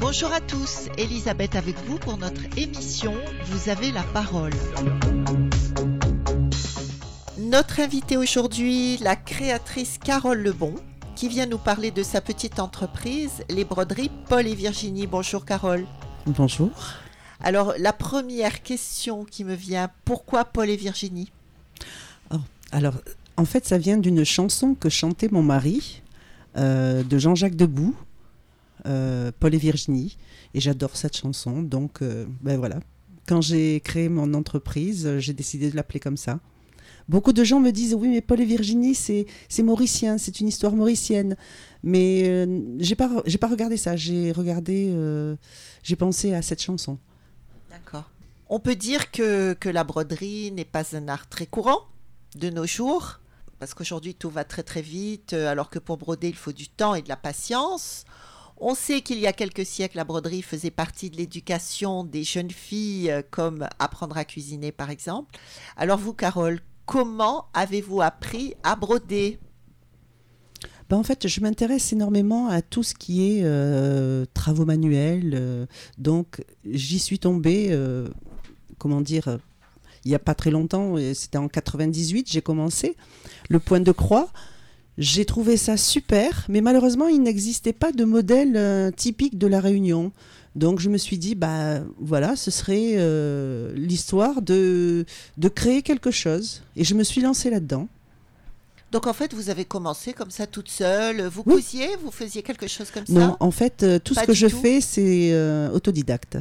Bonjour à tous, Elisabeth avec vous pour notre émission Vous avez la parole. Notre invitée aujourd'hui, la créatrice Carole Lebon, qui vient nous parler de sa petite entreprise, les broderies Paul et Virginie. Bonjour Carole. Bonjour. Alors la première question qui me vient, pourquoi Paul et Virginie? Oh, Alors en fait ça vient d'une chanson que chantait mon mari, euh, de Jean-Jacques Debout, euh, Paul et Virginie, et j'adore cette chanson. Donc euh, ben voilà, quand j'ai créé mon entreprise, j'ai décidé de l'appeler comme ça. Beaucoup de gens me disent oui, mais Paul et Virginie, c'est mauricien, c'est une histoire mauricienne. Mais euh, j'ai pas j'ai pas regardé ça. J'ai regardé, j'ai pensé à cette chanson. D'accord. On peut dire que, que la broderie n'est pas un art très courant de nos jours, parce qu'aujourd'hui tout va très très vite, euh, alors que pour broder il faut du temps et de la patience. On sait qu'il y a quelques siècles, la broderie faisait partie de l'éducation des jeunes filles, comme apprendre à cuisiner par exemple. Alors vous, Carole, comment avez-vous appris à broder? Ben en fait, je m'intéresse énormément à tout ce qui est euh, travaux manuels. Euh, donc, j'y suis tombée, euh, comment dire, il n'y a pas très longtemps, c'était en 98, j'ai commencé. Le point de croix, j'ai trouvé ça super, mais malheureusement, il n'existait pas de modèle typique de la Réunion. Donc je me suis dit, bah voilà, ce serait l'histoire de, de créer quelque chose. Et je me suis lancée là-dedans. Donc en fait, vous avez commencé comme ça toute seule. Vous cousiez, vous faisiez quelque chose comme ça? Non, en fait, euh, tout ce que je fais, c'est euh, autodidacte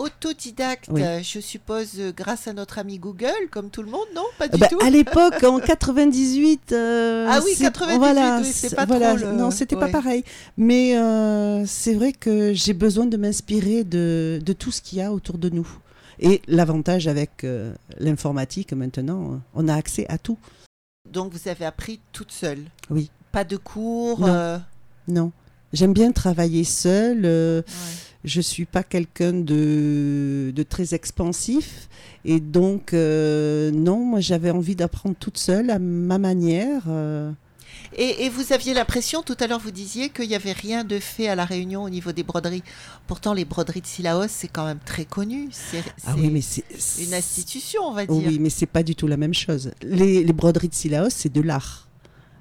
autodidacte, je suppose, euh, grâce à notre ami Google, comme tout le monde, non? Pas du bah, tout. À l'époque, en 98. Euh, ah oui, 98, voilà, c'est pas trop. Non, c'était pas pareil. Mais euh, c'est vrai que j'ai besoin de m'inspirer de, de, tout ce qu'il y a autour de nous. Et l'avantage avec l'informatique maintenant, on a accès à tout. Donc vous avez appris toute seule? Oui. Pas de cours Non. non. J'aime bien travailler seule. Ouais je suis pas quelqu'un de, de, très expansif. Et donc, euh, non, moi j'avais envie d'apprendre toute seule à ma manière. Et, et, vous aviez l'impression, tout à l'heure vous disiez qu'il n'y avait rien de fait à La Réunion au niveau des broderies. Pourtant, les broderies de Silaos, c'est quand même très connu. C'est ah oui, une institution, on va dire. Oui, mais c'est pas du tout la même chose. Les, les broderies de Silaos, c'est de l'art.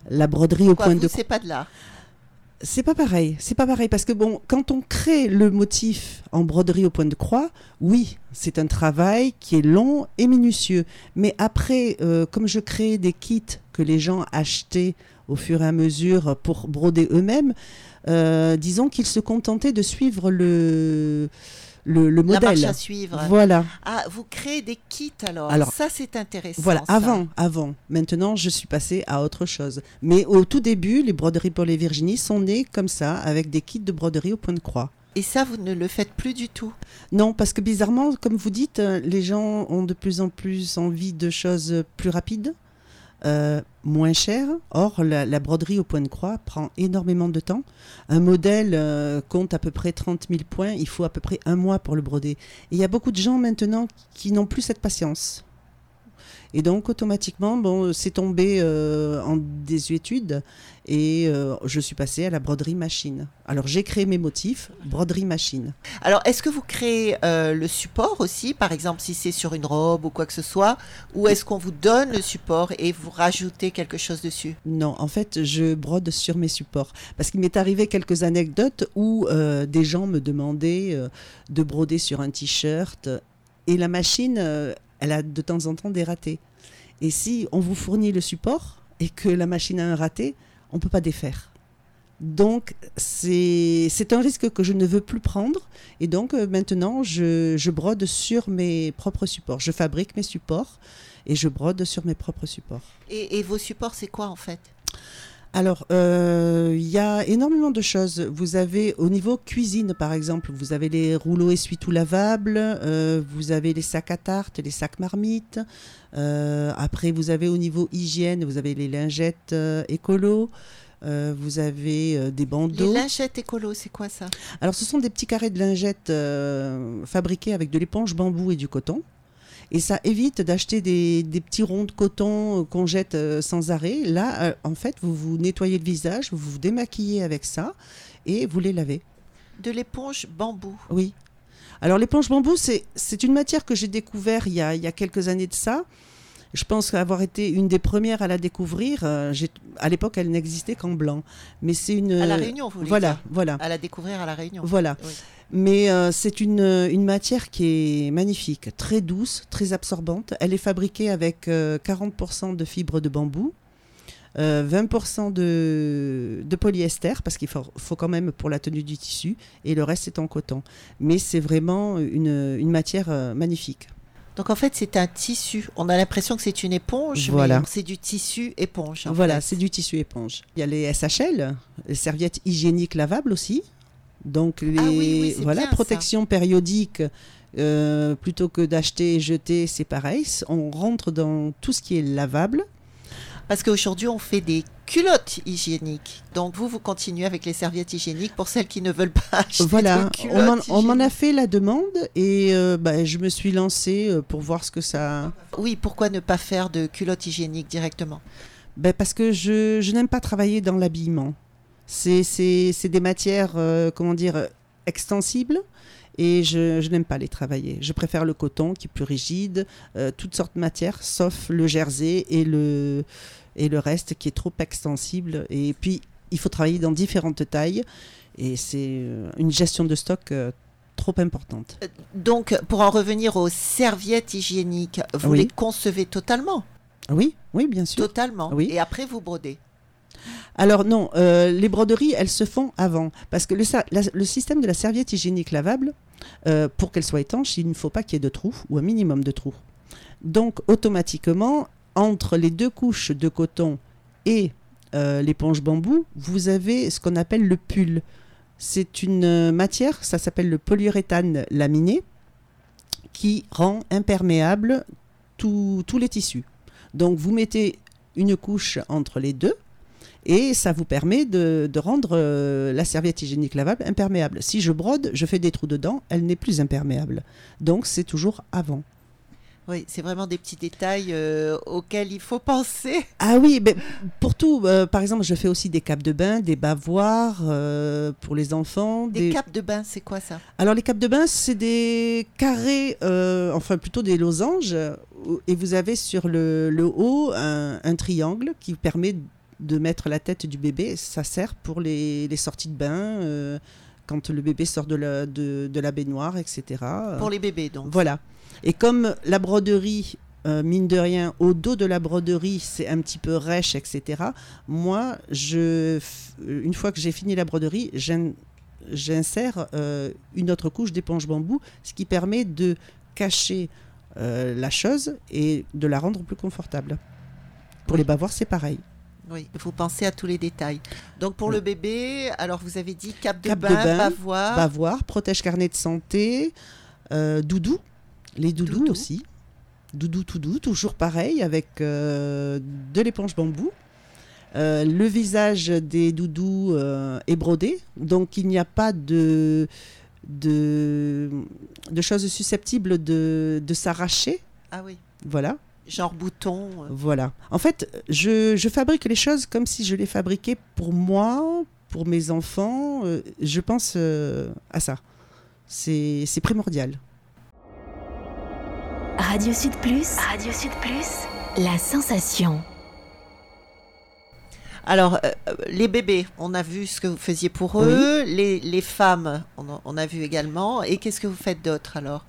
La broderie au point vous, de... c'est pas de l'art? C'est pas pareil, c'est pas pareil parce que bon, quand on crée le motif en broderie au point de croix, oui, c'est un travail qui est long et minutieux. Mais après, euh, comme je crée des kits que les gens achetaient au fur et à mesure pour broder eux-mêmes, euh, disons qu'ils se contentaient de suivre le le, le modèle. La marche à suivre. Voilà. Ah, vous créez des kits alors. alors ça, c'est intéressant. Voilà, avant, avant. Maintenant, je suis passée à autre chose. Mais au tout début, les broderies pour les Virginie sont nées comme ça, avec des kits de broderie au point de croix. Et ça, vous ne le faites plus du tout? Non, parce que bizarrement, comme vous dites, euh, les gens ont de plus en plus envie de choses plus rapides. Euh, moins cher. Or, la, broderie au point de croix prend énormément de temps. Un modèle euh, compte à peu près 30 000 points. Il faut à peu près un mois pour le broder. Et il y a beaucoup de gens maintenant qui n'ont plus cette patience. Et donc, automatiquement, bon, c'est tombé euh, en désuétude et euh, je suis passée à la broderie machine. Alors, j'ai créé mes motifs, broderie machine. Alors, est-ce que vous créez euh, le support aussi, par exemple, si c'est sur une robe ou quoi que ce soit, ou est-ce qu'on vous donne le support et vous rajoutez quelque chose dessus? Non, en fait, je brode sur mes supports. Parce qu'il m'est arrivé quelques anecdotes où des gens me demandaient de broder sur un t-shirt et la machine elle a de temps en temps des ratés. Et si on vous fournit le support et que la machine a un raté, on ne peut pas défaire. Donc, c'est un risque que je ne veux plus prendre. Et donc, euh, maintenant, je, brode sur mes propres supports. Je fabrique mes supports et je brode sur mes propres supports. Et vos supports, c'est quoi en fait? Alors, euh, il y a énormément de choses. Vous avez au niveau cuisine, par exemple, vous avez les rouleaux essuie-tout lavables, euh, vous avez les sacs à tarte, les sacs marmites. Euh, après, vous avez au niveau hygiène, vous avez les lingettes écolo. euh, vous avez euh, des Les bandeaux. lingettes écolo, c'est quoi ça? Alors, ce sont des petits carrés de lingettes euh, fabriqués avec de l'éponge bambou et du coton. Et ça évite d'acheter des, des petits ronds de coton euh, qu'on jette euh, sans arrêt. Là, euh, en fait, vous vous nettoyez le visage, vous vous démaquillez avec ça et vous les lavez. De l'éponge bambou. Oui. Alors l'éponge bambou, c'est une matière que j'ai découvert il y, a, il y a quelques années de ça. Je pense avoir été une des premières à la découvrir. À l'époque, elle n'existait qu'en blanc. Mais c'est une. À la Réunion, vous voulez Voilà, dire voilà, À la découvrir à la Réunion. voilà. Oui. Mais euh, c'est une, une matière qui est magnifique, très douce, très absorbante. Elle est fabriquée avec euh, 40% de fibres de bambou, euh, 20% de, de polyester, parce qu'il faut, faut quand même pour la tenue du tissu, et le reste est en coton. Mais c'est vraiment une, une matière euh, magnifique. Donc en fait, c'est un tissu. On a l'impression que c'est une éponge, Voilà. mais c'est du tissu éponge. Voilà, c'est du tissu éponge. Il y a les SHL, les serviettes hygiéniques lavables aussi. Donc les Ah oui, oui, c'est voilà, bien, ça. protection périodique. euh, plutôt que d'acheter et jeter, c'est pareil. On rentre dans tout ce qui est lavable. Parce qu'aujourd'hui, on fait des culottes hygiéniques. Donc vous, vous continuez avec les serviettes hygiéniques pour celles qui ne veulent pas acheter Voilà, de culottes on m'en- on m'en a fait la demande et euh, bah, je me suis lancée euh, pour voir ce que ça. Oui, pourquoi ne pas faire de culottes hygiéniques directement? Ben, parce que je, je n'aime pas travailler dans l'habillement. C'est des matières, euh, comment dire, extensibles. Et je, je n'aime pas les travailler. Je préfère le coton qui est plus rigide, euh, toutes sortes de matières, sauf le jersey et le, et le reste qui est trop extensible. Et puis, il faut travailler dans différentes tailles. Et c'est euh, une gestion de stock euh, trop importante. Donc, pour en revenir aux serviettes hygiéniques, vous Oui. les concevez totalement? Oui, oui, bien sûr. Totalement. Oui. Et après, vous brodez? Alors non, euh, les broderies, elles se font avant. Parce que le, système de la serviette hygiénique lavable, euh, pour qu'elle soit étanche, il ne faut pas qu'il y ait de trous, ou un minimum de trous. Donc automatiquement, entre les deux couches de coton et euh, l'éponge bambou, vous avez ce qu'on appelle le pull. C'est une matière, ça s'appelle le polyuréthane laminé, qui rend imperméable tous les tissus. Donc vous mettez une couche entre les deux, et ça vous permet de, de rendre euh, la serviette hygiénique lavable imperméable. Si je brode, je fais des trous dedans, elle n'est plus imperméable. Donc c'est toujours avant. Oui, c'est vraiment des petits détails euh, auxquels il faut penser. Ah oui, mais pour tout, euh, par exemple, je fais aussi des capes de bain, des bavoirs euh, pour les enfants. Des capes de bain, c'est quoi ça? Alors les capes de bain, c'est des carrés, enfin plutôt des losanges, et vous avez sur le, le haut un, un triangle qui permet de mettre la tête du bébé. Ça sert pour les, les sorties de bain, euh, quand le bébé sort de la, de, de la baignoire, etc. Pour les bébés, donc. Voilà. Et comme la broderie, euh, mine de rien, au dos de la broderie, c'est un petit peu rêche, etc. Moi, je, une fois que j'ai fini la broderie, j'in- j'insère euh, une autre couche d'éponge bambou, ce qui permet de cacher euh, la chose et de la rendre plus confortable. Pour les bavoirs, c'est pareil. Oui, vous pensez à tous les détails. Donc pour Oui. le bébé, alors vous avez dit cape de bain, bavoir. Bavoir, protège carnet de santé, euh, doudou, les doudous Doudou. aussi. Doudou tout doux, toujours pareil, avec euh, de l'éponge bambou. Euh, le visage des doudous est brodé, donc il n'y a pas de, de, de choses susceptibles de, de s'arracher. Ah oui, Voilà, genre bouton. euh. voilà. En fait, je, je fabrique les choses comme si je les fabriquais pour moi, pour mes enfants. euh, je pense euh, à ça. C'est c'est primordial. Radio Sud Plus. Radio Sud Plus. La sensation. Alors, euh, les bébés, on a vu ce que vous faisiez pour eux. Les, les femmes, on a, on a vu également. Et qu'est-ce que vous faites d'autre alors?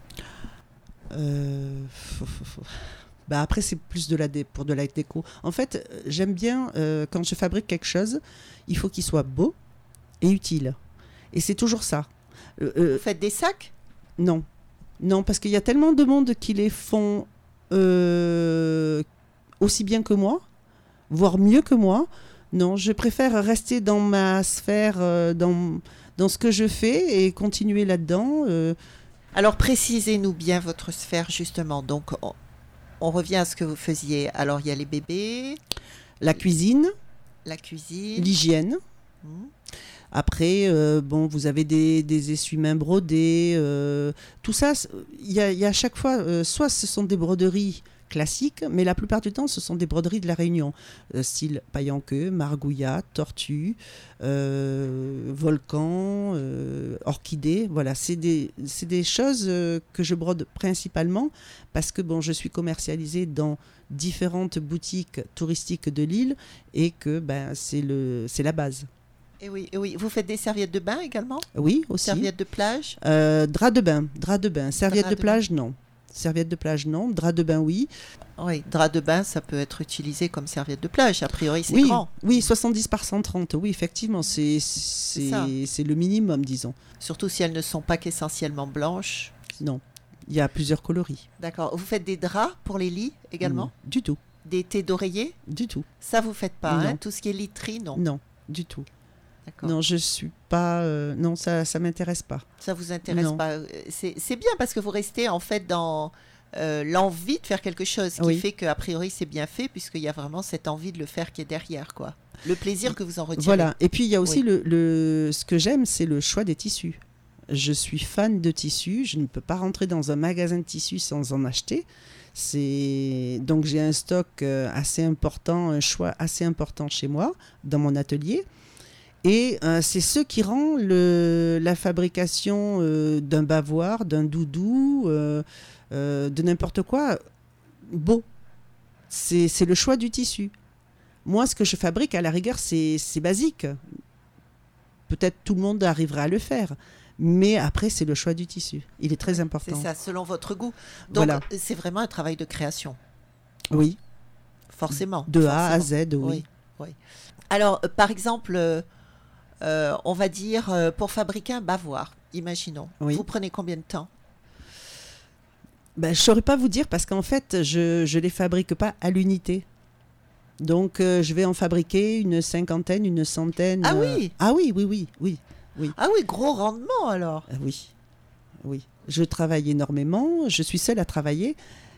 Bah après, c'est plus de la dé- pour de la déco. En fait, euh, j'aime bien euh, quand je fabrique quelque chose, il faut qu'il soit beau et utile. Et c'est toujours ça. Euh, euh, Vous faites des sacs? Non, non, parce qu'il y a tellement de monde qui les font euh, aussi bien que moi, voire mieux que moi. Non, je préfère rester dans ma sphère, euh, dans, dans ce que je fais et continuer là-dedans. euh, Alors précisez-nous bien votre sphère justement. Donc on, on revient à ce que vous faisiez. Alors il y a les bébés, la cuisine, La cuisine. l'hygiène. Mhm. Après, euh, bon, vous avez des, des essuie-mains brodés, euh, tout ça. Il y y a à chaque fois, euh, soit ce sont des broderies classiques, mais la plupart du temps, ce sont des broderies de la Réunion, euh, style queue, margouillat, tortue, euh, volcan, euh, orchidée. Voilà, c'est des, des choses que je brode principalement parce que bon, je suis commercialisée dans différentes boutiques touristiques de l'île et que ben, c'est la base. Et oui, et oui. Vous faites des serviettes de bain également? Oui, aussi. Serviettes de plage? Euh, drap de bain, drap de bain. Serviette Drap de de plage, non. Serviette de plage, non. Drap de bain, oui. Oui, drap de bain, ça peut être utilisé comme serviette de plage. A priori, c'est Oui, grand. oui, 70 par 130. Oui, effectivement, c'est le minimum, disons. Surtout si elles ne sont pas qu'essentiellement blanches. Non, il y a plusieurs coloris. D'accord. Vous faites des draps pour les lits également Du tout, Des thés d'oreiller? Du tout. Ça, vous faites pas. hein. Tout ce qui est literie, non. Non, du tout. Non, je suis pas. euh, non, ça, ça m'intéresse pas. Ça vous intéresse Non. pas. C'est c'est bien parce que vous restez en fait dans euh, l'envie de faire quelque chose qui Oui. fait qu'a priori c'est bien fait puisqu'il y a vraiment cette envie de le faire qui est derrière quoi. Le plaisir que vous en retirez. Voilà. Et puis il y a aussi Oui. le, le- ce que j'aime, c'est le choix des tissus. Je suis fan de tissus. Je ne peux pas rentrer dans un magasin de tissus sans en acheter. C'est donc j'ai un stock euh, assez important, un choix assez important chez moi dans mon atelier. Et euh, c'est ce qui rend le, la fabrication euh, d'un bavoir, d'un doudou, euh, de n'importe quoi beau. C'est c'est le choix du tissu. Moi, ce que je fabrique, à la rigueur, c'est c'est basique. Peut-être tout le monde arrivera à le faire. Mais après, c'est le choix du tissu. Il est très C'est important. ça, selon votre goût. Donc Voilà. c'est vraiment un travail de création, Oui, forcément. de A à. Z, oui. Oui, oui. Alors, par exemple, euh, on va dire euh, pour fabriquer un bavoir, imaginons. Oui. Vous prenez combien de temps? Ben, je ne saurais pas vous dire parce qu'en fait, je ne les fabrique pas à l'unité. Donc, euh, je vais en fabriquer une cinquantaine, une centaine. Ah euh, oui Ah oui, oui, oui, oui. Ah oui, gros rendement alors. Ah oui, oui. Je travaille énormément. Je suis seule à travailler.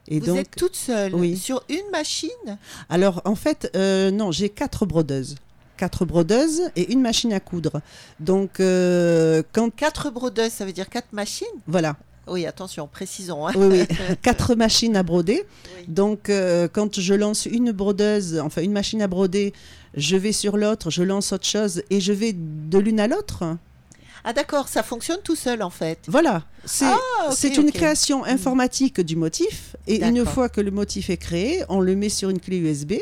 Et vous donc, êtes toute seule oui. sur une machine? Alors, en fait, euh, non, j'ai quatre brodeuses. Quatre brodeuses et une machine à coudre. Donc, euh, quand. Quatre brodeuses, ça veut dire quatre machines? Voilà, Oui, attention, précisons. hein. oui, oui. quatre machines à broder. Oui. Donc, euh, quand je lance une brodeuse, enfin une machine à broder, je vais sur l'autre, je lance autre chose et je vais de l'une à l'autre. Ah d'accord, ça fonctionne tout seul en fait. Voilà, c'est Ah, une création informatique du motif. Et une fois que le motif est créé, on le met sur une clé USB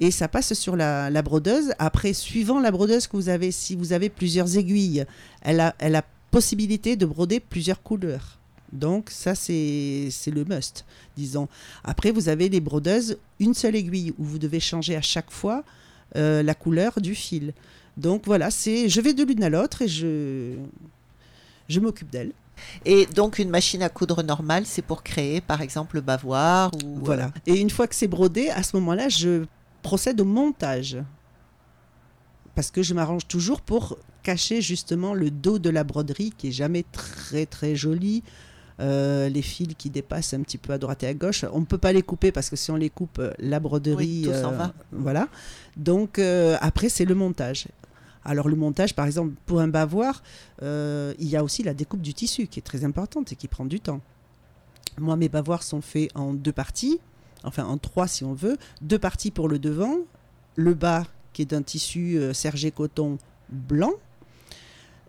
et ça passe sur la, la brodeuse. Après, suivant la brodeuse que vous avez, si vous avez plusieurs aiguilles, elle a, elle a possibilité de broder plusieurs couleurs. Donc ça, c'est le must, disons. Après, vous avez les brodeuses, une seule aiguille où vous devez changer à chaque fois euh, la couleur du fil. Donc voilà, c'est je vais de l'une à l'autre et je, je m'occupe d'elle. Et donc une machine à coudre normale, c'est pour créer par exemple le bavoir ou Voilà. Et une fois que c'est brodé, à ce moment-là, je procède au montage. Parce que je m'arrange toujours pour cacher justement le dos de la broderie qui est jamais très très joli. Euh, les fils qui dépassent un petit peu à droite et à gauche, on ne peut pas les couper parce que si on les coupe, euh, la broderie, Oui, tout s'en euh, va. voilà. Donc euh, après c'est le montage. Alors le montage, par exemple, pour un bavoir, il y a aussi la découpe du tissu qui est très importante et qui prend du temps. Moi, mes bavoirs sont faits en deux parties, enfin en trois si on veut. Deux parties pour le devant, le bas qui est d'un tissu euh, sergé coton blanc,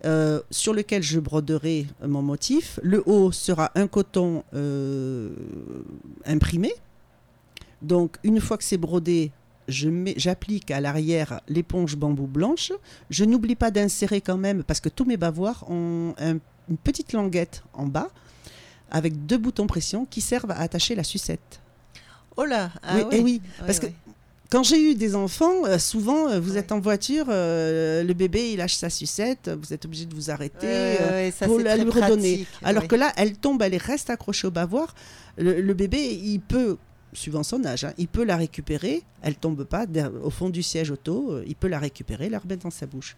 euh, sur lequel je broderai mon motif. Le haut sera un coton euh, imprimé. Donc une fois que c'est brodé, j'applique à l'arrière l'éponge bambou blanche. Je n'oublie pas d'insérer quand même, parce que tous mes bavoirs ont un- une petite languette en bas avec deux boutons pression qui servent à attacher la sucette. Oh là, ah oui, oui. et oui, Oui, parce que quand j'ai eu des enfants, euh, souvent euh, vous Ouais. êtes en voiture, euh, le bébé il lâche sa sucette, vous êtes obligé de vous arrêter. Ouais, ouais, ça, pour la lui redonner. pratique, alors que là, elle tombe, elle reste accrochée au bavoir. Le, le bébé, il peut, suivant son âge, hein, il peut la récupérer. Elle tombe pas au fond du siège auto. il peut la récupérer, la remettre dans sa bouche.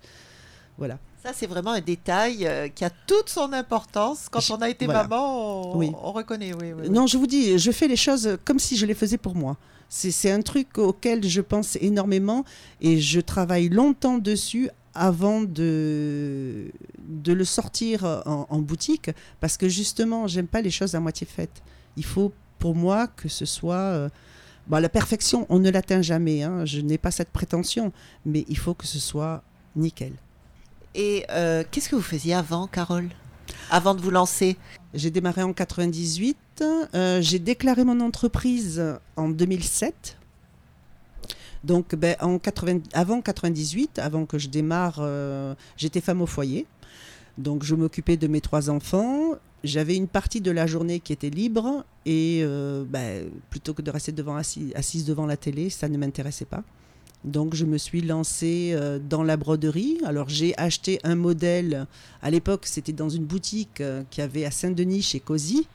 Voilà. Ça, c'est vraiment un détail euh, qui a toute son importance. Quand Je- on a été voilà. maman, on, Oui. on reconnaît. Oui, oui, oui. Non, je vous dis, je fais les choses comme si je les faisais pour moi. C'est c'est un truc auquel je pense énormément et je travaille longtemps dessus avant de, de le sortir en, en boutique parce que justement, j'aime pas les choses à moitié faites. Il faut pour moi que ce soit... euh, bon, la perfection, on ne l'atteint jamais, hein, je n'ai pas cette prétention, mais il faut que ce soit nickel. Et euh, qu'est-ce que vous faisiez avant, Carole? Avant de vous lancer? J'ai démarré en 98. euh, j'ai déclaré mon entreprise en 2007. Donc, ben, en 80 avant 98, avant que je démarre, euh, j'étais femme au foyer. Donc, je m'occupais de mes trois enfants. J'avais une partie de la journée qui était libre et ben, plutôt que de rester devant assis- assise devant la télé, ça ne m'intéressait pas. Donc je me suis lancée euh, dans la broderie. Alors j'ai acheté un modèle. À l'époque, c'était dans une boutique euh, qui avait à Saint-Denis chez Cozy.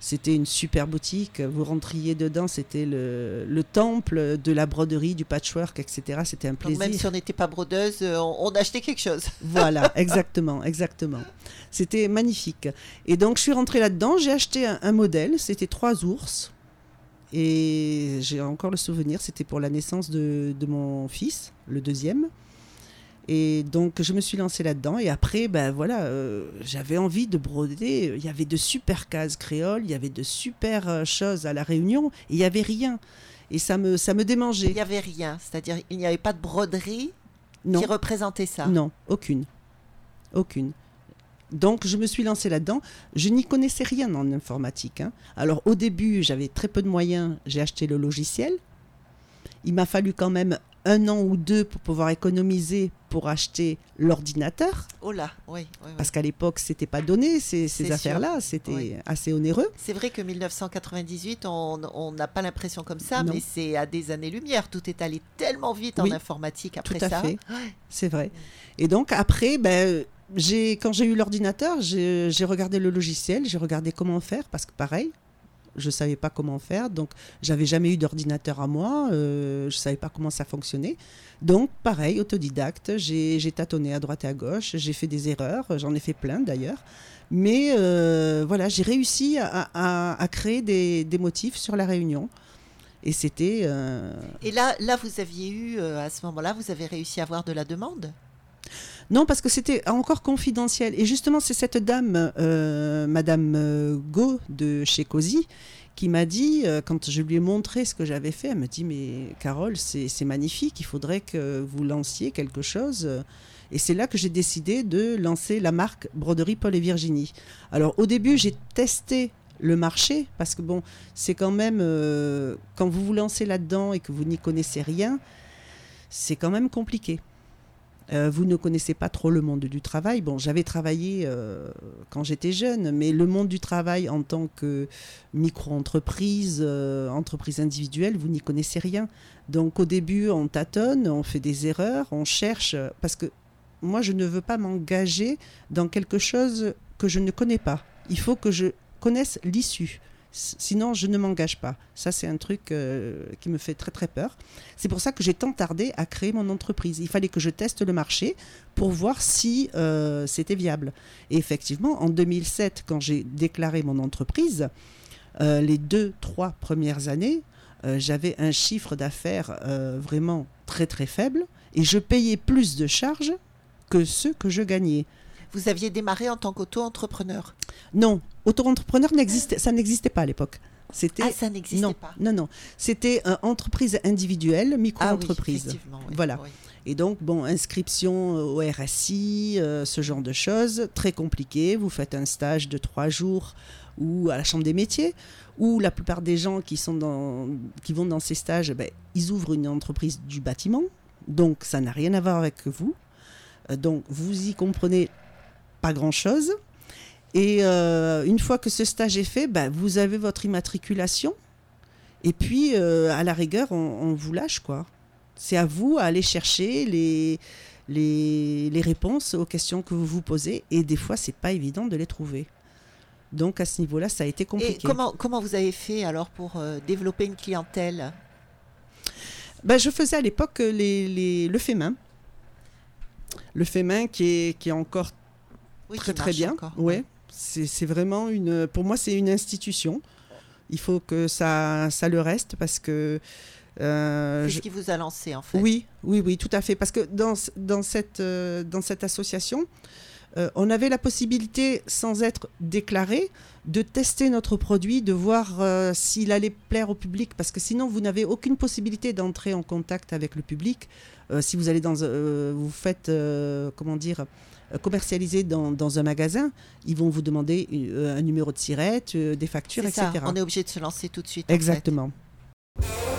C'était une super boutique. Vous rentriez dedans, c'était le, le temple de la broderie, du patchwork, etc. C'était un Donc, plaisir. Même si on n'était pas brodeuse, euh, on, on achetait quelque chose. Voilà, exactement, exactement. C'était magnifique. Et donc, je suis rentrée là-dedans, j'ai acheté un, un modèle, c'était trois ours. Et j'ai encore le souvenir, c'était pour la naissance de, de mon fils, le deuxième. Et donc, je me suis lancée là-dedans. Et après, ben voilà, euh, j'avais envie de broder. Il y avait de super cases créoles, il y avait de super euh, choses à La Réunion, et il n'y avait rien. Et ça me, ça me Il démangeait. n'y avait rien. C'est-à-dire, il n'y avait pas de broderie Non. qui représentait ça. Non, aucune. Aucune. Donc, je me suis lancée là-dedans. Je n'y connaissais rien en informatique. hein. Alors, au début, j'avais très peu de moyens. J'ai acheté le logiciel. Il m'a fallu quand même un an ou deux pour pouvoir économiser pour acheter l'ordinateur. Oh là, oui. oui, oui. Parce qu'à l'époque, c'était pas donné, ces, affaires-là. C'était Oui. assez onéreux. C'est vrai que 1998, on n'a pas l'impression comme ça, Non. mais c'est à des années-lumière. Tout est allé tellement vite en informatique après tout à ça. fait. C'est vrai. Et donc après, ben, quand j'ai eu l'ordinateur, j'ai, regardé le logiciel, j'ai regardé comment faire, parce que pareil, je ne savais pas comment faire, donc j'avais jamais eu d'ordinateur à moi, euh, je ne savais pas comment ça fonctionnait. Donc pareil, autodidacte, j'ai, tâtonné à droite et à gauche, j'ai fait des erreurs, j'en ai fait plein d'ailleurs. Mais euh, voilà, j'ai réussi à, créer des, motifs sur la réunion. Et c'était... euh, Et là, là, vous aviez eu, à ce moment-là, vous avez réussi à avoir de la demande? Non, parce que c'était encore confidentiel. Et justement, c'est cette dame, euh, Madame euh, Go de chez Cozy, qui m'a dit, euh, quand je lui ai montré ce que j'avais fait, elle me dit, mais Carole, c'est magnifique, il faudrait que vous lanciez quelque chose. Et c'est là que j'ai décidé de lancer la marque Broderie Paul et Virginie. Alors au début, j'ai testé le marché, parce que bon, c'est quand même, quand vous vous lancez là-dedans et que vous n'y connaissez rien, c'est quand même compliqué. Euh, vous ne connaissez pas trop le monde du travail. Bon, j'avais travaillé euh, quand j'étais jeune, mais le monde du travail en tant que micro-entreprise, euh, entreprise individuelle, vous n'y connaissez rien. Donc au début, on tâtonne, on fait des erreurs, on cherche, parce que moi, je ne veux pas m'engager dans quelque chose que je ne connais pas. Il faut que je connaisse l'issue. Sinon, je ne m'engage pas. Ça, c'est un truc euh, qui me fait très très peur. C'est pour ça que j'ai tant tardé à créer mon entreprise. Il fallait que je teste le marché pour voir si euh, c'était viable. Et effectivement, en 2007, quand j'ai déclaré mon entreprise, euh, les deux, trois premières années, j'avais un chiffre d'affaires vraiment très très faible et je payais plus de charges que ceux que je gagnais. Vous aviez démarré en tant qu'auto-entrepreneur. Non, auto-entrepreneur n'existait, ça n'existait pas à l'époque. C'était Ah, ça n'existait non, pas. non, non. C'était euh, entreprise individuelle, Ah oui, micro-entreprise. oui, Voilà. oui. Et donc, bon, inscription au RSI, euh, ce genre de choses, très compliqué. Vous faites un stage de trois jours ou à la Chambre des métiers, où la plupart des gens qui, sont dans, qui vont dans ces stages, ben, ils ouvrent une entreprise du bâtiment. Donc, ça n'a rien à voir avec vous. Euh, donc, vous y comprenez pas grand-chose. Et euh, une fois que ce stage est fait, ben, vous avez votre immatriculation. Et puis, euh, à la rigueur, on, on vous lâche, quoi. C'est à vous à aller chercher les, les, les réponses aux questions que vous vous posez. Et des fois, c'est pas évident de les trouver. Donc, à ce niveau-là, ça a été Et compliqué. comment, comment vous avez fait alors pour euh, développer une clientèle? Ben, je faisais à l'époque les, les- le fait main. Le fait main qui est, qui est encore Oui, très très bien. encore. Ouais. C'est c'est vraiment une. Pour moi, c'est une institution. Il faut que ça, ça le reste parce que. euh, C'est je- ce qui vous a lancé en fait. Oui, oui, oui, tout à fait. Parce que dans, dans, cette, euh, dans cette association, euh, on avait la possibilité, sans être déclaré, de tester notre produit, de voir euh, s'il allait plaire au public. Parce que sinon, vous n'avez aucune possibilité d'entrer en contact avec le public. Euh, si vous allez dans, euh, vous faites, euh, comment dire, commercialiser dans, dans un magasin, ils vont vous demander un numéro de sirette, des factures, etc. ça. On est obligé de se lancer tout de suite. en fait.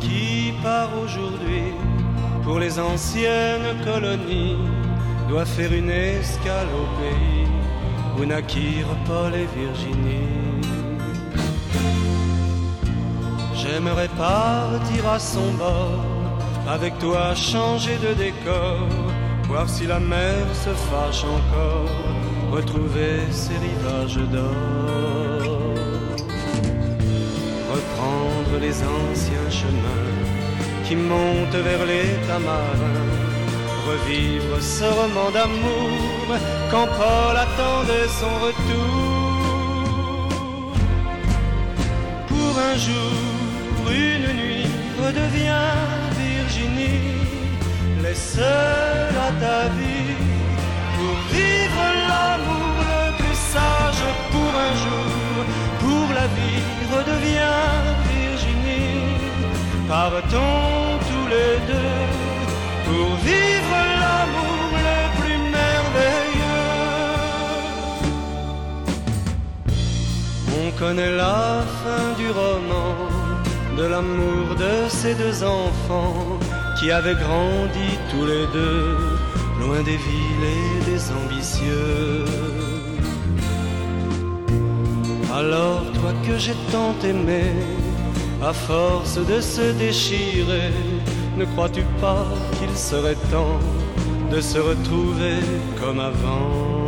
Qui part aujourd'hui pour les anciennes colonies doit faire une escale au pays où naquirent Paul et Virginie. J'aimerais partir à son bord, avec toi changer de décor, voir si la mer se fâche encore, retrouver ses rivages d'or anciens chemins qui montent vers les tamarins, revivre ce roman d'amour quand Paul attendait son retour. Pour un jour, une nuit, redeviens Virginie, laisse-la à ta vie pour vivre Partons tous les deux pour vivre l'amour le plus merveilleux. On connaît la fin du roman, de l'amour de ces deux enfants qui avaient grandi tous les deux, loin des villes et des ambitieux. Alors toi que j'ai tant aimé, à force de se déchirer, ne crois-tu pas qu'il serait temps de se retrouver comme avant?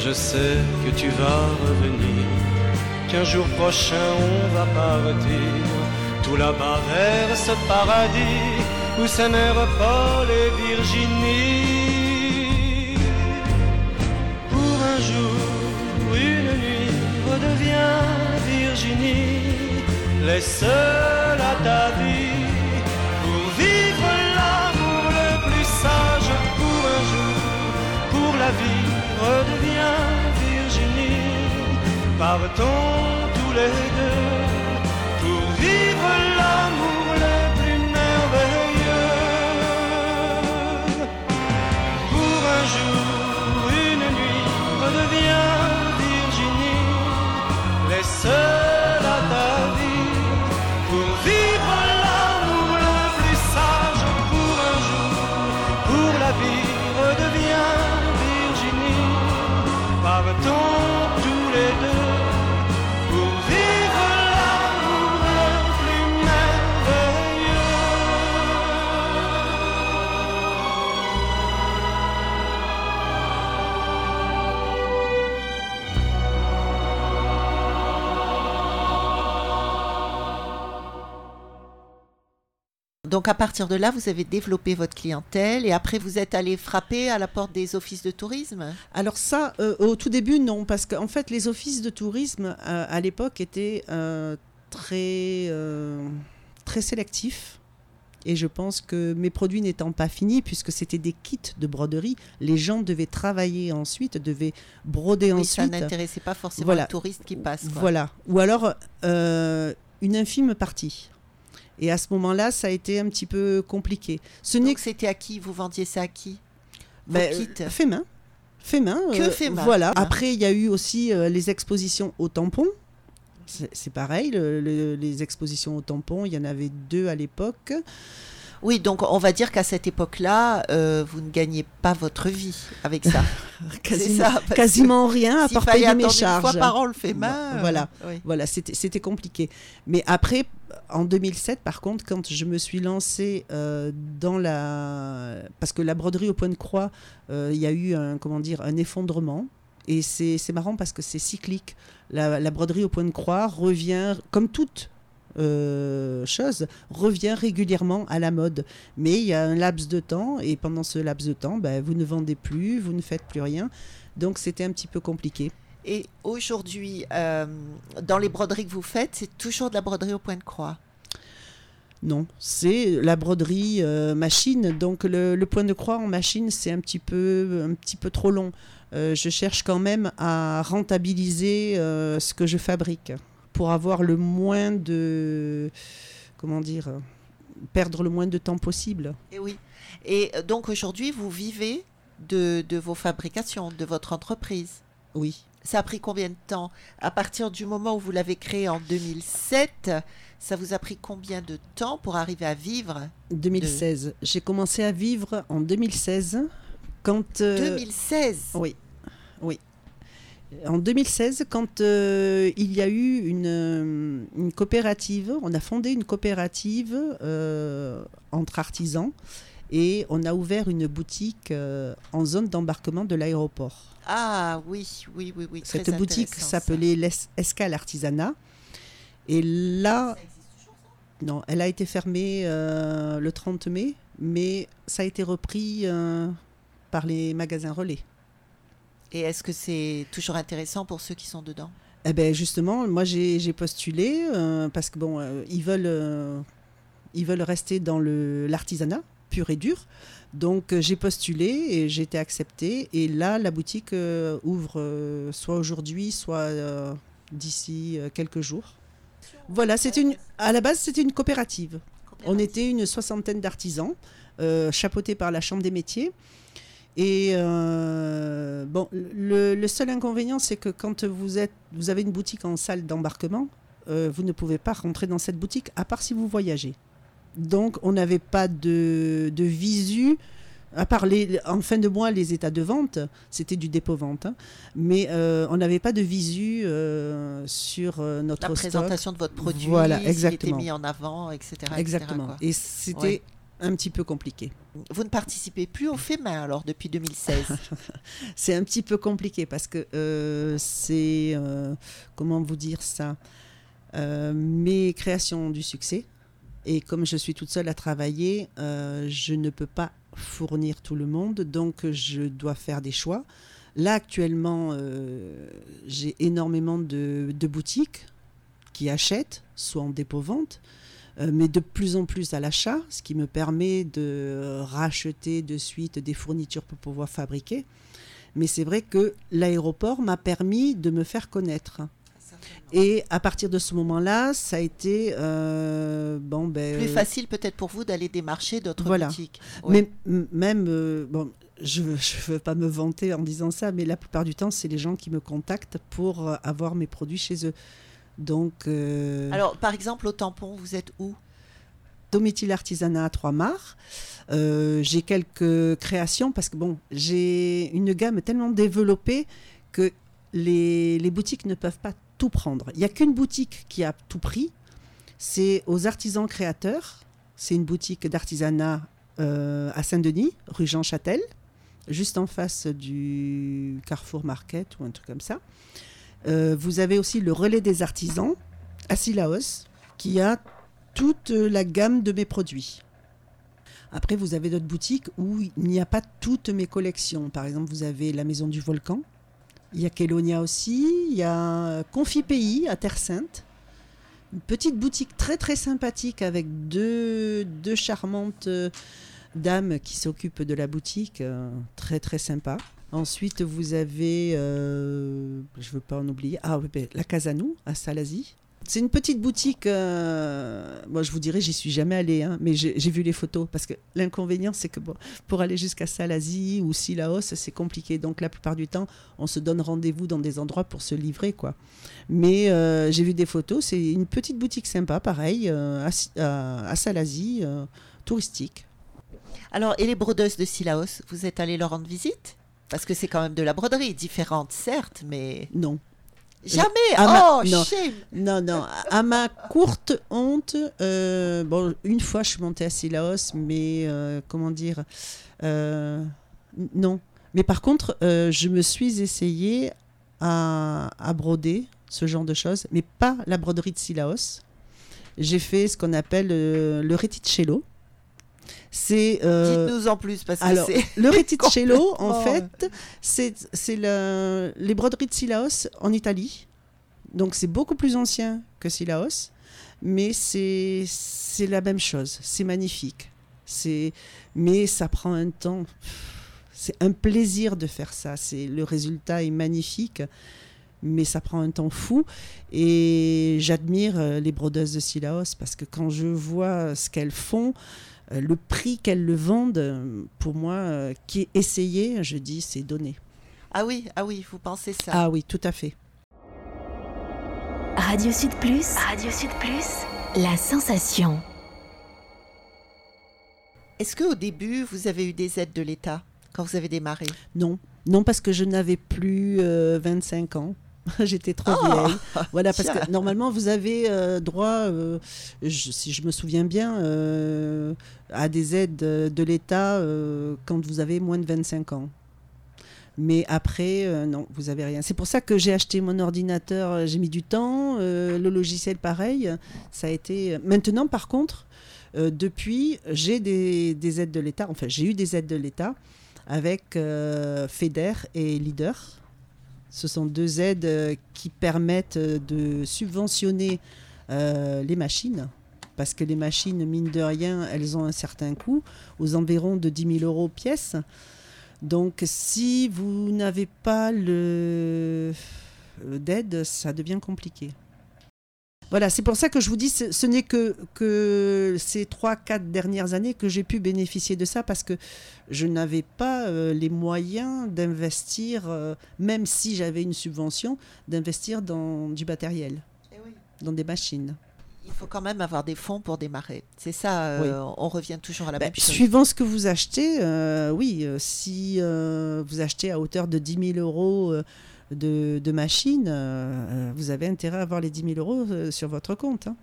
Je sais que tu vas revenir, qu'un jour prochain on va partir, tout là-bas vers ce paradis où s'aimèrent Paul et Virginie. Virginie, laisse-la ta vie pour vivre l'amour le plus sage. Pour un jour, pour la vie, redeviens Virginie, partons tous les deux Donc à partir de là, vous avez développé votre clientèle et après vous êtes allé frapper à la porte des offices de tourisme. Alors ça, euh, au tout début, non, parce qu'en fait, les offices de tourisme, euh, à l'époque, étaient euh, très, très sélectifs. Et je pense que mes produits n'étant pas finis, puisque c'était des kits de broderie, les gens devaient travailler ensuite, devaient broder Oui, ça ensuite. n'intéressait pas forcément Voilà. le touriste qui passe. quoi. Voilà. Ou alors une infime partie. Et à ce moment-là, ça a été un petit peu compliqué. Ce n'est Donc c'était à qui? Vous vendiez ça à qui? Ben, euh, fait main. Fait main. Que euh, fait main? Voilà. Hein. Après, il y a eu aussi euh, les expositions au tampon. C'est c'est pareil, le- le- les expositions au tampon, il y en avait deux à l'époque. Oui, donc on va dire qu'à cette époque-là, euh, vous ne gagnez pas votre vie avec ça. quasiment, ça, rien à S'il part payer mes attendre une charges. fois par an le fait euh, Voilà. oui. Voilà, c'était compliqué. Mais après, en 2007, par contre, quand je me suis lancée euh, dans la... Parce que la broderie au point de croix, euh, il y a eu un, comment dire, un effondrement. Et c'est marrant parce que c'est cyclique. La, la broderie au point de croix revient, comme toute euh, chose, revient régulièrement à la mode. Mais il y a un laps de temps, et pendant ce laps de temps, ben, vous ne vendez plus, vous ne faites plus rien. Donc c'était un petit peu compliqué. Et aujourd'hui, euh, dans les broderies que vous faites, c'est toujours de la broderie au point de croix? Non, c'est la broderie euh, machine. Donc le, le point de croix en machine, c'est un petit peu, un petit peu trop long. Euh, je cherche quand même à rentabiliser euh, ce que je fabrique pour avoir le moins de, comment dire, euh, perdre le moins de temps possible. Et oui. Et euh, donc aujourd'hui, vous vivez de, de vos fabrications, de votre entreprise. Oui. Ça a pris combien de temps? À partir du moment où vous l'avez créé en 2007, ça vous a pris combien de temps pour arriver à vivre? 2016. J'ai commencé à vivre en 2016 quand. euh, 2016 Oui, oui. En 2016, quand euh, il y a eu une, euh, une coopérative, on a fondé une coopérative euh, entre artisans et on a ouvert une boutique euh, en zone d'embarquement de l'aéroport. Ah oui, oui, oui, oui. très Cette boutique s'appelait l'Es- Escale Artisanat. Et là, non, elle a été fermée le 30 mai, mais ça a été repris par les magasins relais. Et est-ce que c'est toujours intéressant pour ceux qui sont dedans? Eh ben justement, moi j'ai postulé euh, parce que bon, euh, ils veulent euh, ils veulent rester dans le l'artisanat pur et dur. Donc j'ai postulé et j'ai été acceptée. Et là, la boutique ouvre soit aujourd'hui, soit d'ici quelques jours. Voilà, c'est une à la base c'était une coopérative. On était une soixantaine d'artisans, chapeautés par la Chambre des métiers. Et euh, bon, le, le seul inconvénient, c'est que quand vous, êtes, vous avez une boutique en salle d'embarquement, euh, vous ne pouvez pas rentrer dans cette boutique, à part si vous voyagez. Donc, on n'avait pas de, de visu, à part les- en fin de mois, les états de vente, c'était du dépôt-vente, hein, mais euh, on n'avait pas de visu sur notre La stock. présentation de votre produit, Voilà, s'il était mis en avant, etc. Exactement. Et c'était Ouais. Un petit peu compliqué. Vous ne participez plus au main alors depuis 2016 C'est un petit peu compliqué parce que euh, c'est, euh, comment vous dire ça, Euh, mes créations ont du succès. Et comme je suis toute seule à travailler, je ne peux pas fournir tout le monde, donc je dois faire des choix. Là, actuellement, j'ai énormément de, de boutiques qui achètent, soit en dépôt-vente, mais de plus en plus à l'achat, ce qui me permet de racheter de suite des fournitures pour pouvoir fabriquer. Mais c'est vrai que l'aéroport m'a permis de me faire connaître. Et à partir de ce moment-là, ça a été euh, bon ben Plus euh, facile peut-être pour vous d'aller démarcher d'autres Voilà. boutiques. Mais même euh, bon, je ne veux pas me vanter en disant ça, mais la plupart du temps, c'est les gens qui me contactent pour euh, avoir mes produits chez eux. Donc, euh, Alors par exemple au tampon, vous êtes où? Domitil Artisanat à Trois-Mars. Euh, j'ai quelques créations parce que bon, j'ai une gamme tellement développée que les, les boutiques ne peuvent pas tout prendre. Il n'y a qu'une boutique qui a tout pris, c'est aux artisans créateurs. C'est une boutique d'artisanat euh, à Saint-Denis, rue Jean Châtel, juste en face du Carrefour Market ou un truc comme ça. Euh, vous avez aussi le relais des artisans à Sillaos, qui a toute la gamme de mes produits. Après, vous avez d'autres boutiques où il n'y a pas toutes mes collections. Par exemple, vous avez la Maison du Volcan. Il y a Kélonia aussi. Il y a Confi Pays à Terre Sainte. Une petite boutique très très sympathique avec deux, deux charmantes euh, dames qui s'occupent de la boutique. euh, très très sympa. Ensuite, vous avez, euh, je ne veux pas en oublier, ah ben, la Casanou à Salazie. C'est une petite boutique. euh, Moi, je vous dirais, j'y suis jamais allée, hein, mais j'ai vu les photos. Parce que l'inconvénient, c'est que bon, pour aller jusqu'à Salazie ou Silaos, c'est compliqué. Donc, la plupart du temps, on se donne rendez-vous dans des endroits pour se livrer, quoi. Mais euh, j'ai vu des photos. C'est une petite boutique sympa, pareil, euh, à, à, Salazie, touristique. Alors, et les brodeuses de Silaos, vous êtes allé leur rendre visite? Parce que c'est quand même de la broderie, différente certes, mais Non. jamais. Ma- oh, non. shame. Non, non. À ma courte honte, euh, bon, une fois je suis montée à Silaos, mais euh, comment dire euh, Non. Mais par contre, je me suis essayée à, à broder ce genre de choses, mais pas la broderie de Silaos. J'ai fait ce qu'on appelle le reticello. C'est euh, Dites-nous en plus, parce que c'est. le reticello, en fait, c'est c'est le- les broderies de Silaos en Italie. Donc, c'est beaucoup plus ancien que Silaos, mais c'est c'est la même chose. C'est magnifique. C'est mais ça prend un temps. C'est un plaisir de faire ça. C'est le résultat est magnifique, mais ça prend un temps fou. Et j'admire euh, les brodeuses de Silaos parce que quand je vois ce qu'elles font, le prix qu'elles le vendent, euh, pour moi, euh, qui est essayé, je dis c'est donné. Ah oui, ah oui, vous pensez ça. Ah oui, tout à fait. Radio Sud Plus. Radio Sud Plus. La sensation. Est-ce qu'au début, vous avez eu des aides de l'État quand vous avez démarré? Non, non parce que je n'avais plus euh, 25 ans. J'étais trop Oh vieille. Voilà, parce Tiens. que normalement, vous avez euh, droit, euh, je- si je me souviens bien, euh, à des aides de l'État quand vous avez moins de 25 ans. Mais après, euh, non, vous avez rien. C'est pour ça que j'ai acheté mon ordinateur, j'ai mis du temps. euh, le logiciel, pareil, ça a été. Maintenant, par contre, euh, depuis, j'ai des, des aides de l'État. Enfin, j'ai eu des aides de l'État avec FEDER et Leader. Ce sont deux aides euh, qui permettent euh, de subventionner euh, les machines. Parce que les machines, mine de rien, elles ont un certain coût, aux environs de 10 000 euros pièce. Donc, si vous n'avez pas le d'aide, ça devient compliqué. Voilà, c'est pour ça que je vous dis, ce, ce n'est que, que ces 3-4 dernières années que j'ai pu bénéficier de ça parce que je n'avais pas euh, les moyens d'investir, euh, même si j'avais une subvention, d'investir dans du matériel, dans des machines. Il faut quand même avoir des fonds pour démarrer. C'est ça, euh, on revient toujours à la Ben, même chose. suivant ce que vous achetez, oui, si vous achetez à hauteur de 10 000 euros de, de machines, euh, vous avez intérêt à avoir les 10 000 euros euh, sur votre compte. hein.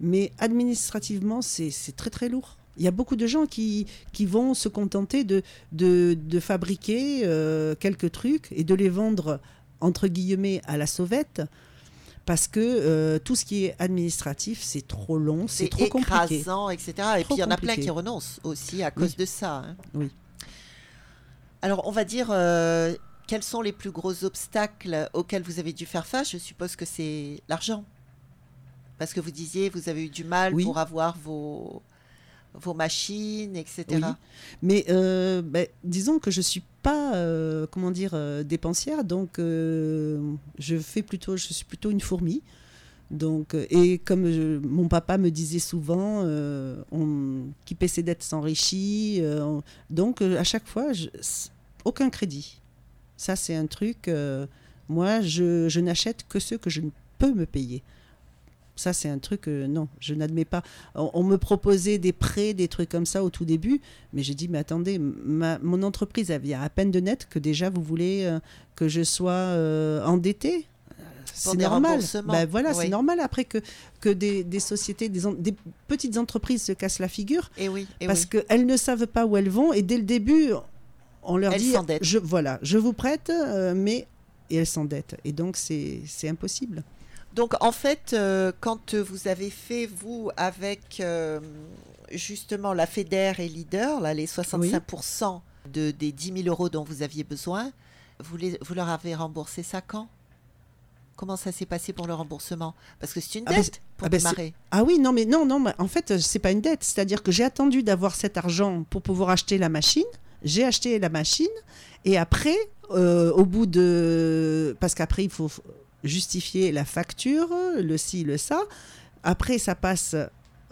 Mais administrativement, c'est très très lourd. Il y a beaucoup de gens qui, qui vont se contenter de, de, de fabriquer euh, quelques trucs et de les vendre, entre guillemets, à la sauvette. Parce que euh, tout ce qui est administratif, c'est trop long, c'est trop compliqué. écrasant, etc. Et puis il y en a plein qui renoncent aussi à cause Oui. de ça. hein. Oui. Alors, on va dire euh, quels sont les plus gros obstacles auxquels vous avez dû faire face? Je suppose que c'est l'argent. Parce que vous disiez, vous avez eu du mal Oui. pour avoir vos, vos machines, etc. Oui. Mais euh, ben, disons que je suis pas, euh, comment dire, euh, dépensière, donc je fais plutôt, je suis plutôt une fourmi. Donc, et comme je- mon papa me disait souvent, on, qui paie ses dettes s'enrichit. on- donc, à chaque fois, je- aucun crédit. Ça, c'est un truc. euh, moi, je, je n'achète que ce que je ne peux me payer. Ça, c'est un truc, euh, non, je n'admets pas. On, on me proposait des prêts, des trucs comme ça au tout début, mais j'ai dit, mais attendez, ma- mon entreprise, elle vient à peine de net que déjà vous voulez euh, que je sois euh, endettée c'est normal. Ben voilà, Oui. c'est normal après que, que des, des sociétés, des, en- des petites entreprises se cassent la figure Et oui, et parce oui. qu'elles ne savent pas où elles vont et dès le début, on leur dit je, voilà, je vous prête, euh, mais. Et elles s'endettent. Et donc, c'est impossible. Donc en fait, euh, quand vous avez fait, vous, avec euh, justement la FEDER et Leader, là, les 65% de, des 10 000 euros dont vous aviez besoin, vous, les- vous leur avez remboursé ça quand? Comment ça s'est passé pour le remboursement? Parce que c'est une Ah ben, dette pour ah ben, démarrer. Ah oui, non, mais non, non, mais en fait, c'est pas une dette. C'est-à-dire que j'ai attendu d'avoir cet argent pour pouvoir acheter la machine. J'ai acheté la machine et après, euh, au bout de. Parce qu'après, il faut. justifier la facture, le ci, le ça. Après, ça passe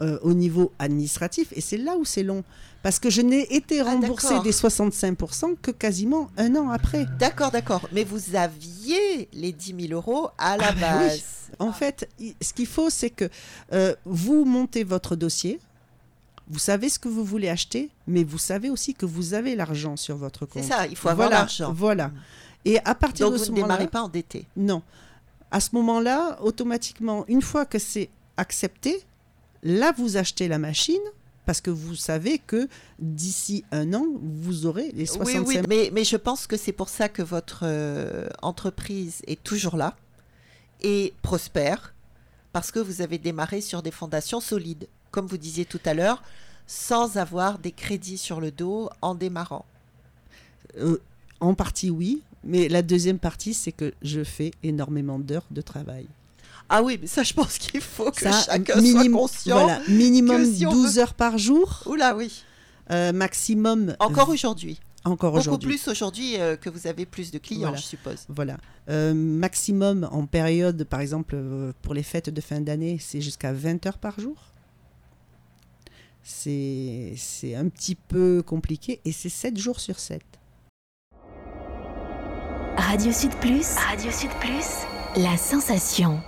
euh, au niveau administratif et c'est là où c'est long. Parce que je n'ai été Ah, remboursée d'accord. des 65% que quasiment un an après. D'accord, d'accord. Mais vous aviez les 10 000 euros à la Ah bah oui. base. En fait, ce qu'il faut, c'est que euh, vous montez votre dossier, vous savez ce que vous voulez acheter, mais vous savez aussi que vous avez l'argent sur votre compte. C'est ça, il faut avoir l'argent. Voilà. Et à partir Donc de vous ce ne moment-là, démarrez pas endetté. non. À ce moment-là, automatiquement, une fois que c'est accepté, là, vous achetez la machine parce que vous savez que d'ici un an, vous aurez les 65 Oui, oui, mais, mais je pense que c'est pour ça que votre euh, entreprise est toujours là et prospère, parce que vous avez démarré sur des fondations solides, comme vous disiez tout à l'heure, sans avoir des crédits sur le dos en démarrant. Euh, en partie, oui. Mais la deuxième partie, c'est que je fais énormément d'heures de travail. Ah oui, mais ça, je pense qu'il faut que Ça, chacun soit conscient. Voilà, minimum si on 12 veut- heures par jour, Oula, oui. euh, maximum. Encore euh, aujourd'hui. encore Beaucoup aujourd'hui. plus aujourd'hui euh, que vous avez plus de clients, Voilà. je suppose. Voilà. Euh, maximum en période, par exemple, pour les fêtes de fin d'année, c'est jusqu'à 20 heures par jour. C'est c'est un petit peu compliqué et c'est 7 jours sur 7. Radio Sud Plus. Radio Sud Plus. La sensation.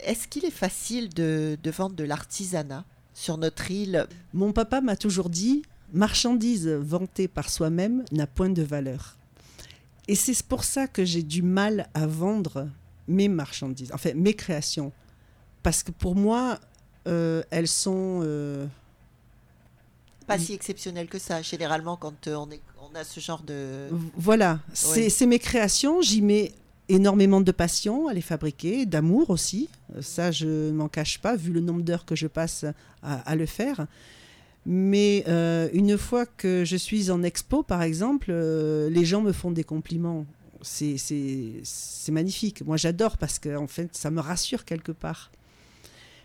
Est-ce qu'il est facile de, de vendre de l'artisanat sur notre île? Mon papa m'a toujours dit marchandise vantée par soi-même n'a point de valeur. Et c'est pour ça que j'ai du mal à vendre mes marchandises, enfin mes créations. Parce que pour moi, elles sont. euh, pas si exceptionnel que ça. Généralement, quand euh, on, est, on a ce genre de... Voilà, c'est Oui. c'est mes créations, j'y mets énormément de passion à les fabriquer, d'amour aussi. Euh, Ça, je ne m'en cache pas, vu le nombre d'heures que je passe à, à le faire. Mais euh, une fois que je suis en expo, par exemple, euh, les gens me font des compliments. C'est magnifique. Moi, j'adore parce que en fait, ça me rassure quelque part.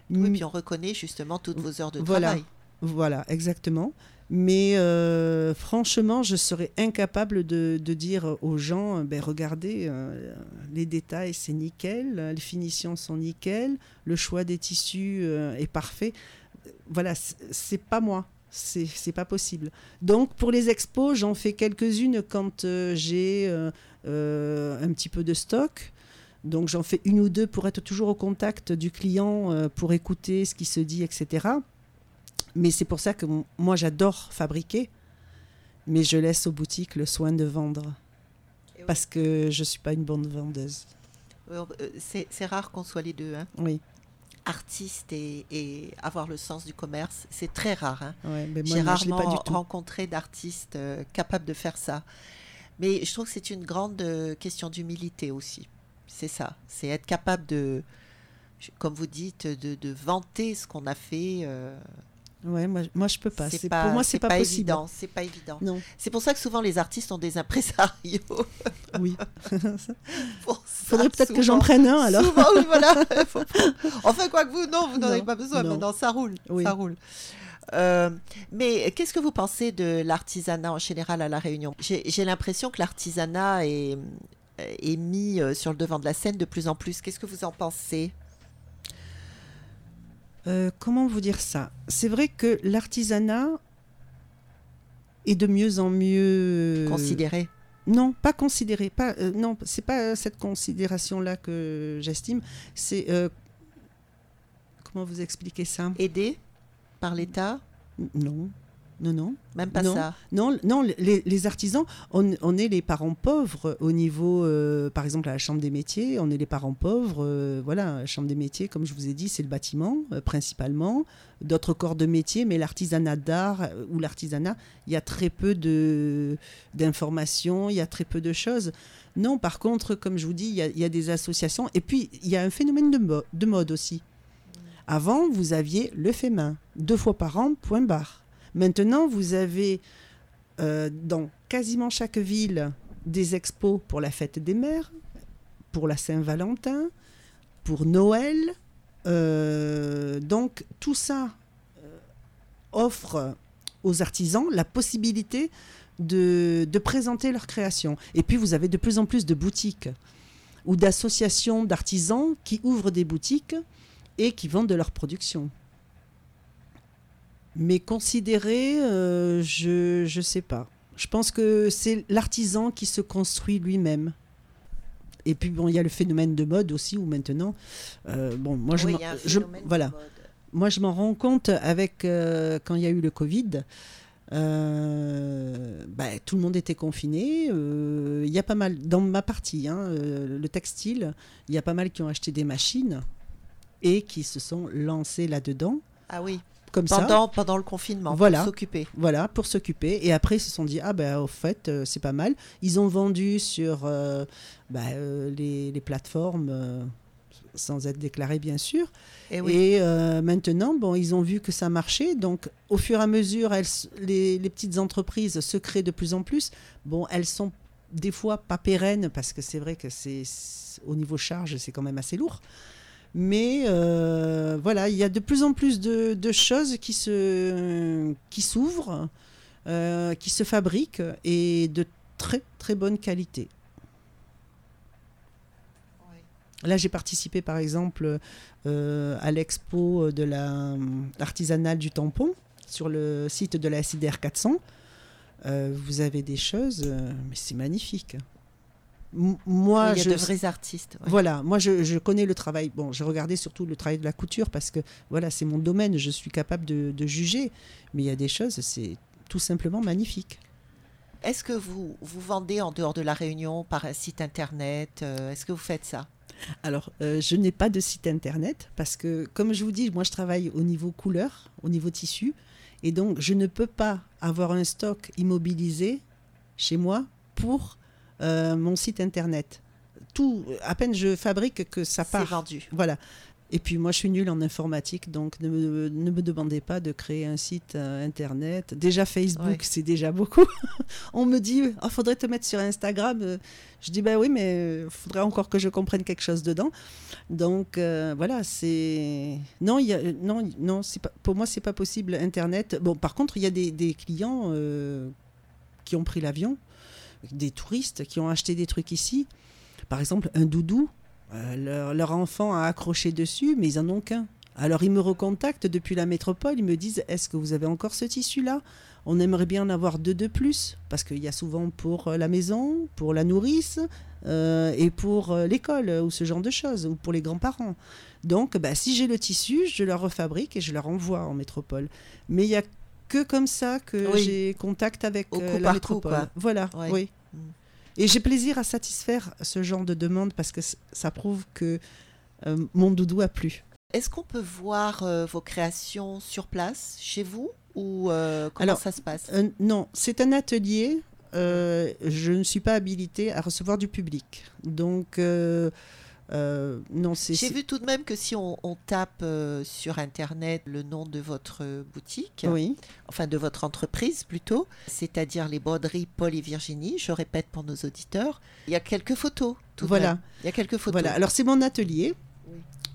Oui, puis on reconnaît justement toutes vos heures de Voilà. travail. Voilà, exactement. Mais euh, franchement, je serais incapable de, de dire aux gens, euh, ben, regardez, euh, les détails, c'est nickel, les finitions sont nickel, le choix des tissus euh, est parfait. Voilà, c'est pas moi. C'est pas possible. Donc, pour les expos, j'en fais quelques-unes quand j'ai un petit peu de stock. Donc, j'en fais une ou deux pour être toujours au contact du client, euh, pour écouter ce qui se dit, etc. Mais c'est pour ça que moi j'adore fabriquer, mais je laisse aux boutiques le soin de vendre. Oui. Parce que je ne suis pas une bonne vendeuse. On- euh, C'est rare qu'on soit les deux, hein. Oui, artiste et, et avoir le sens du commerce. C'est très rare. hein. ouais, mais moi, J'ai rarement pas du tout. rencontré d'artistes euh, capables de faire ça. Mais je trouve que c'est une grande euh, question d'humilité aussi. C'est ça. C'est être capable de, comme vous dites, de, de vanter ce qu'on a fait. euh, Ouais, moi, moi je peux pas. c'est pas, pour moi, c'est pas, possible. évident. C'est pas évident. Non, C'est pour ça que souvent les artistes ont des impresarios. oui. pour Faudrait peut-être que j'en prenne un alors. Souvent, oui, voilà. Enfin, quoi que vous, non, vous n'en avez pas besoin. non. Maintenant, ça roule. Oui. Ça roule. Euh, mais qu'est-ce que vous pensez de l'artisanat en général à La Réunion? J'ai l'impression que l'artisanat est, est mis euh, sur le devant de la scène de plus en plus. Qu'est-ce que vous en pensez? Euh, comment vous dire ça? C'est vrai que l'artisanat est de mieux en mieux Considéré? Non, pas considéré. Pas, euh, non, c'est pas euh, cette considération-là que j'estime. C'est euh, comment vous expliquer ça? Aidé par l'État? Non, non, non. Même pas Non. ça. Non, non les, les artisans, on, on est les parents pauvres au niveau, euh, par exemple, à la Chambre des métiers, on est les parents pauvres. euh, voilà, la Chambre des métiers, comme je vous ai dit, c'est le bâtiment, euh, principalement. D'autres corps de métier, mais l'artisanat d'art euh, ou l'artisanat, il y a très peu d'informations, il y a très peu de choses. Non, par contre, comme je vous dis, il y a, il y a des associations. Et puis, il y a un phénomène de, mo- de mode aussi. Avant, vous aviez le fait main, deux fois par an, point barre. Maintenant, vous avez euh, dans quasiment chaque ville des expos pour la fête des mères, pour la Saint-Valentin, pour Noël. Euh, donc tout ça euh, offre aux artisans la possibilité de, de présenter leur création. Et puis vous avez de plus en plus de boutiques ou d'associations d'artisans qui ouvrent des boutiques et qui vendent de leur production. Mais considérer, euh, je ne sais pas. Je pense que c'est l'artisan qui se construit lui-même. Et puis bon, il y a le phénomène de mode aussi où maintenant, euh, bon, moi je, Oui, voilà, moi je m'en rends compte avec euh, quand il y a eu le Covid. euh, bah, tout le monde était confiné. euh, Il y a pas mal, dans ma partie, hein, euh, le textile, il y a pas mal qui ont acheté des machines et qui se sont lancés là-dedans, Ah oui, comme ça. pendant, pendant le confinement, Voilà. pour s'occuper. Voilà, pour s'occuper. Et après, ils se sont dit, ah ben au fait, euh, c'est pas mal. Ils ont vendu sur euh, bah, euh, les, les plateformes, sans être déclarés bien sûr. Et oui. Et maintenant, bon, ils ont vu que ça marchait. Donc, au fur et à mesure, elles, les, les petites entreprises se créent de plus en plus. Bon, elles sont des fois pas pérennes parce que c'est vrai que c'est- au niveau charge, c'est quand même assez lourd. Mais euh, voilà, il y a de plus en plus de, de choses qui se qui s'ouvrent, euh, qui se fabriquent et de très très bonne qualité. Là, j'ai participé par exemple euh, à l'expo de la artisanale du tampon sur le site de la SIDR 400. Euh, vous avez des choses, mais c'est magnifique. Moi, il y a je, de vrais artistes. ouais. voilà, moi je, je connais le travail. Bon, j'ai regardé surtout le travail de la couture parce que voilà, c'est mon domaine, je suis capable de, de juger. Mais il y a des choses, c'est tout simplement magnifique. Est-ce que vous, vous vendez en dehors de la Réunion par un site internet euh, Est-ce que vous faites ça? Alors, euh, je n'ai pas de site internet parce que, comme je vous dis, moi je travaille au niveau couleur, au niveau tissu, et donc je ne peux pas avoir un stock immobilisé chez moi pour euh, mon site internet. Tout, à peine je fabrique que ça C'est part. vendu. Voilà. Et puis moi, je suis nulle en informatique, donc ne me, ne me demandez pas de créer un site euh, internet. Déjà Facebook, Ouais. c'est déjà beaucoup. On me dit, il faudrait te mettre sur Instagram. Euh, Je dis, bah oui, mais il faudrait encore que je comprenne quelque chose dedans. Donc euh, voilà, c'est non, y a... non, non, c'est pas... pour moi, c'est pas possible Internet. Bon, par contre, il y a des, des clients euh, qui ont pris l'avion, des touristes qui ont acheté des trucs ici. Par exemple, un doudou. Euh, leur, leur enfant a accroché dessus, mais ils en ont qu'un. Alors ils me recontactent depuis la métropole, ils me disent Est-ce que vous avez encore ce tissu-là? On aimerait bien en avoir deux de plus, parce qu'il y a souvent pour euh, la maison, pour la nourrice euh, et pour l'école ou ce genre de choses, ou pour les grands-parents. Donc bah, si j'ai le tissu, je le refabrique et je leur envoie en métropole. Mais il n'y a que comme ça que Oui. j'ai contact avec Au euh, la coup, métropole. Voilà, Ouais. oui. Mm. Et j'ai plaisir à satisfaire ce genre de demande parce que ça prouve que euh, mon doudou a plu. Est-ce qu'on peut voir euh, vos créations sur place, chez vous Ou euh, comment Alors, ça se passe? non, c'est un atelier. je ne suis pas habilitée à recevoir du public. Donc, euh, non, c'est. J'ai vu tout de même que si on, on tape euh, sur Internet le nom de votre boutique, Oui, enfin de votre entreprise plutôt, c'est-à-dire les broderies Paul et Virginie, je répète pour nos auditeurs, il y a quelques photos. Tout de voilà. même. Il y a quelques photos. Voilà, alors c'est mon atelier.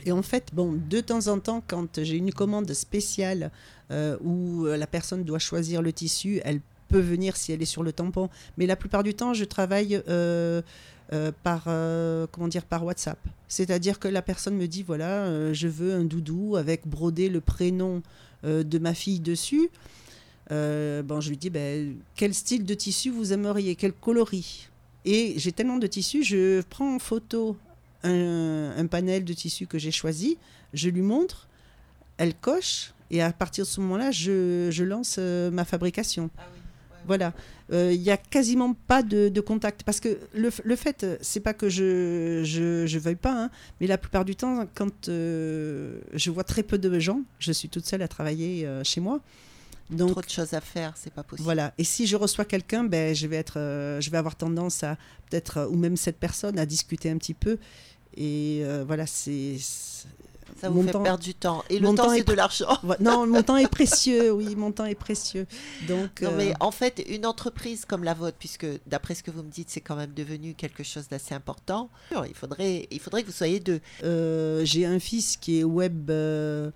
Et en fait, bon, de temps en temps, quand j'ai une commande spéciale euh, où la personne doit choisir le tissu, elle peut venir si elle est sur le tampon. Mais la plupart du temps, je travaille euh, euh, par, euh, comment dire, par WhatsApp. C'est-à-dire que la personne me dit, voilà, euh, je veux un doudou avec brodé le prénom de ma fille dessus. Bon, je lui dis, ben, quel style de tissu vous aimeriez, quel coloris Et j'ai tellement de tissus, je prends en photo un, panel de tissus que j'ai choisi, je lui montre, elle coche, et à partir de ce moment-là, je, je lance ma fabrication. Ah Voilà. Euh, Il n'y a quasiment pas de, de contact. Parce que le, le fait, c'est pas que je je, je veuille pas, hein, mais la plupart du temps, quand euh, je vois très peu de gens, je suis toute seule à travailler euh, chez moi. Donc, Trop de choses à faire, c'est pas possible. voilà. Et si je reçois quelqu'un, ben, je vais être, je vais avoir tendance à peut-être, ou même cette personne, à discuter un petit peu. Et voilà, c'est. Ça vous mon fait temps- perdre du temps. Et le temps, temps c'est est de l'argent. Non, mon temps est précieux. Oui, mon temps est précieux. Donc. Non, euh, mais en fait, une entreprise comme la vôtre, puisque d'après ce que vous me dites, c'est quand même devenu quelque chose d'assez important, il faudrait, il faudrait que vous soyez deux. Euh, j'ai un fils qui est web, euh,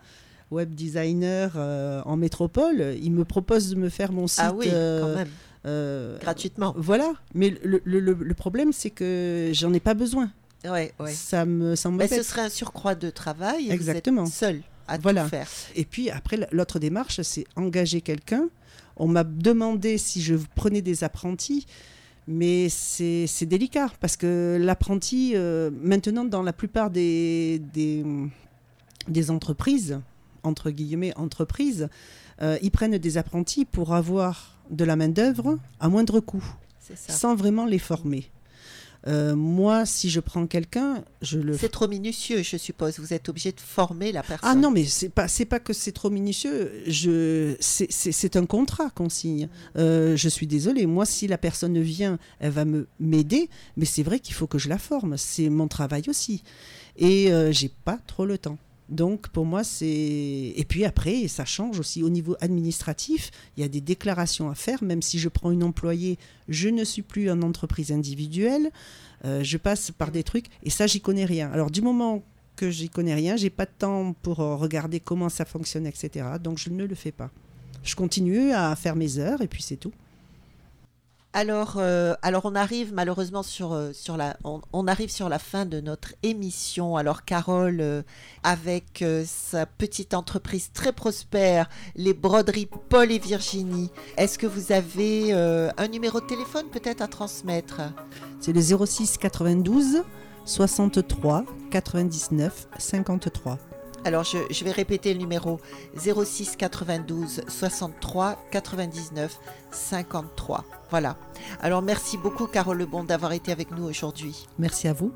web designer euh, en métropole, il me propose de me faire mon site. Ah oui, euh, quand même. euh, Gratuitement. Voilà, mais le, le- le- le problème c'est que j'en ai pas besoin. Ouais, ouais. Ça me, Mais ce serait un surcroît de travail. Exactement. Vous êtes seul à Voilà. tout faire. Et puis après, l'autre démarche, c'est engager quelqu'un. On m'a demandé si je prenais des apprentis, mais c'est délicat parce que l'apprenti, euh, maintenant, dans la plupart des, des, des entreprises, entre guillemets, entreprises, euh, ils prennent des apprentis pour avoir de la main-d'œuvre à moindre coût, sans vraiment les former. Euh, moi, si je prends quelqu'un, je le C'est trop minutieux, je suppose. Vous êtes obligé de former la personne. ah non, mais c'est pas c'est pas que c'est trop minutieux. Je c'est- un contrat qu'on signe. Euh, je suis désolée. Moi, si la personne vient, elle va me m'aider, mais c'est vrai qu'il faut que je la forme. C'est mon travail aussi. Et euh, j'ai pas trop le temps. Donc pour moi c'est et puis après ça change aussi au niveau administratif. Il y a des déclarations à faire. Même si je prends une employée, je ne suis plus en entreprise individuelle. Euh, je passe par des trucs et ça j'y connais rien. Alors du moment que j'y connais rien, j'ai pas de temps pour euh, regarder comment ça fonctionne, etc. Donc je ne le fais pas. Je continue à faire mes heures et puis c'est tout. Alors, euh, alors on arrive malheureusement sur, euh, sur la, fin de notre émission. Alors Carole, euh, avec sa petite entreprise très prospère, les broderies Paul et Virginie, est-ce que vous avez un numéro de téléphone peut-être à transmettre? C'est le 06 92 63 99 53. Alors je, vais répéter le numéro 06 92 63 99 53. Voilà. Alors merci beaucoup Carole Lebon d'avoir été avec nous aujourd'hui. Merci à vous.